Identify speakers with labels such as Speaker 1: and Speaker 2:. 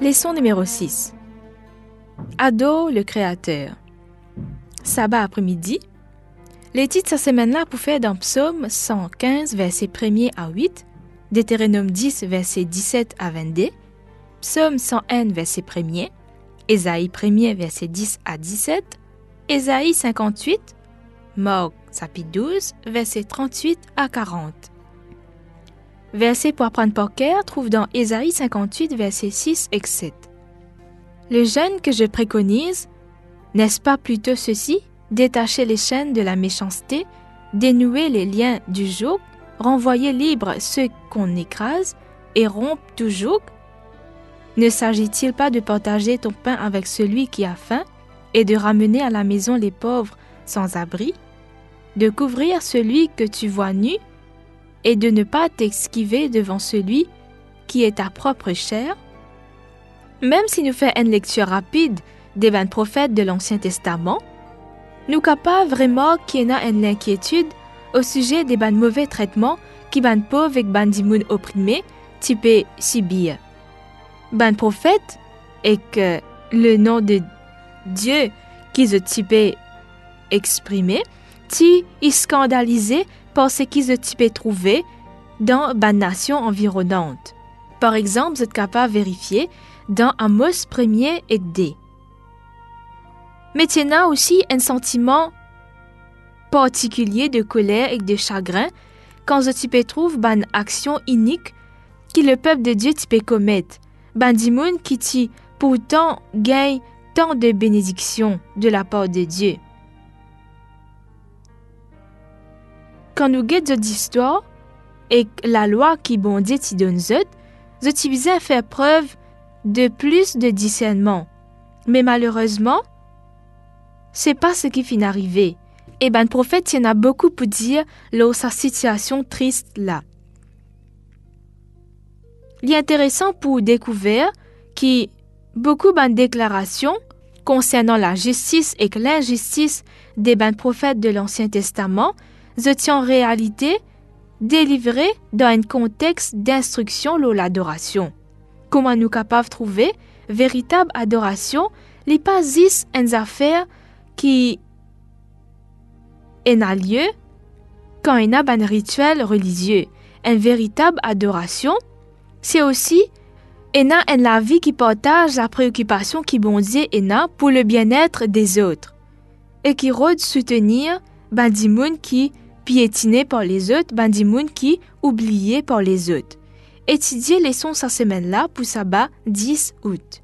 Speaker 1: Leçon numéro 6. Adore le Créateur. Sabbat après-midi. Les titres cette semaine-là pour faire dans Psaume 115, verset 1er à 8, Deutéronome 10, verset 17 à 22, Psaume 101, verset 1er, Ésaïe 1er, verset 10 à 17, Ésaïe 58, Morgue, chapitre 12, verset 38 à 40. Verset pour apprendre par cœur trouve dans Ésaïe 58, verset 6 et 7. Le jeûne que je préconise, n'est-ce pas plutôt ceci Détacher les chaînes de la méchanceté, dénouer les liens du joug, renvoyer libre ceux qu'on écrase et rompre tout joug? Ne s'agit-il pas de partager ton pain avec celui qui a faim et de ramener à la maison les pauvres sans abri? De couvrir celui que tu vois nu et de ne pas t'esquiver devant celui qui est ta propre chair Même si nous faisons une lecture rapide des vingt prophètes de l'Ancien Testament, nous capables vraiment qu'il y ait une inquiétude au sujet des ban mauvais traitements qui ban pauvres avec ban dimoun opprimés, typé Sibir. Ban prophète et que le nom de Dieu qu'ils ont typé exprimé, ti y scandalisé par ce ont typé trouvé dans ban nation environnante. Par exemple, vous êtes capable de vérifier dans Amos 1er et D. Mais il y a aussi un sentiment particulier de colère et de chagrin quand ce type trouve ban action unique qui le peuple de Dieu type commettre, ban dimoun qui ti pourtant gagne tant de bénédictions de la part de Dieu. Quand nous guettons d'histoire et la loi qui bon Dieu t'y donne zot, zot à faire preuve de plus de discernement. Mais malheureusement, c'est pas ce qui finit arrivé. Et ben, le prophète, y en a beaucoup pour dire là sa situation triste là. Il est intéressant pour découvrir que beaucoup de déclarations concernant la justice et l'injustice des ben prophètes de l'Ancien Testament étaient en réalité délivrées dans un contexte d'instruction lors l'adoration. Comment nous capables de trouver véritable adoration, les pas une affaire qui a lieu quand il y a un rituel religieux, une véritable adoration, c'est aussi en la vie qui partage la préoccupation qui bondit a pour le bien-être des autres et qui rôde soutenir bandimoun qui piétiné par les autres, bandimoun qui oublié par les autres. Étudier les sons cette semaine-là pour sabbat 10 août.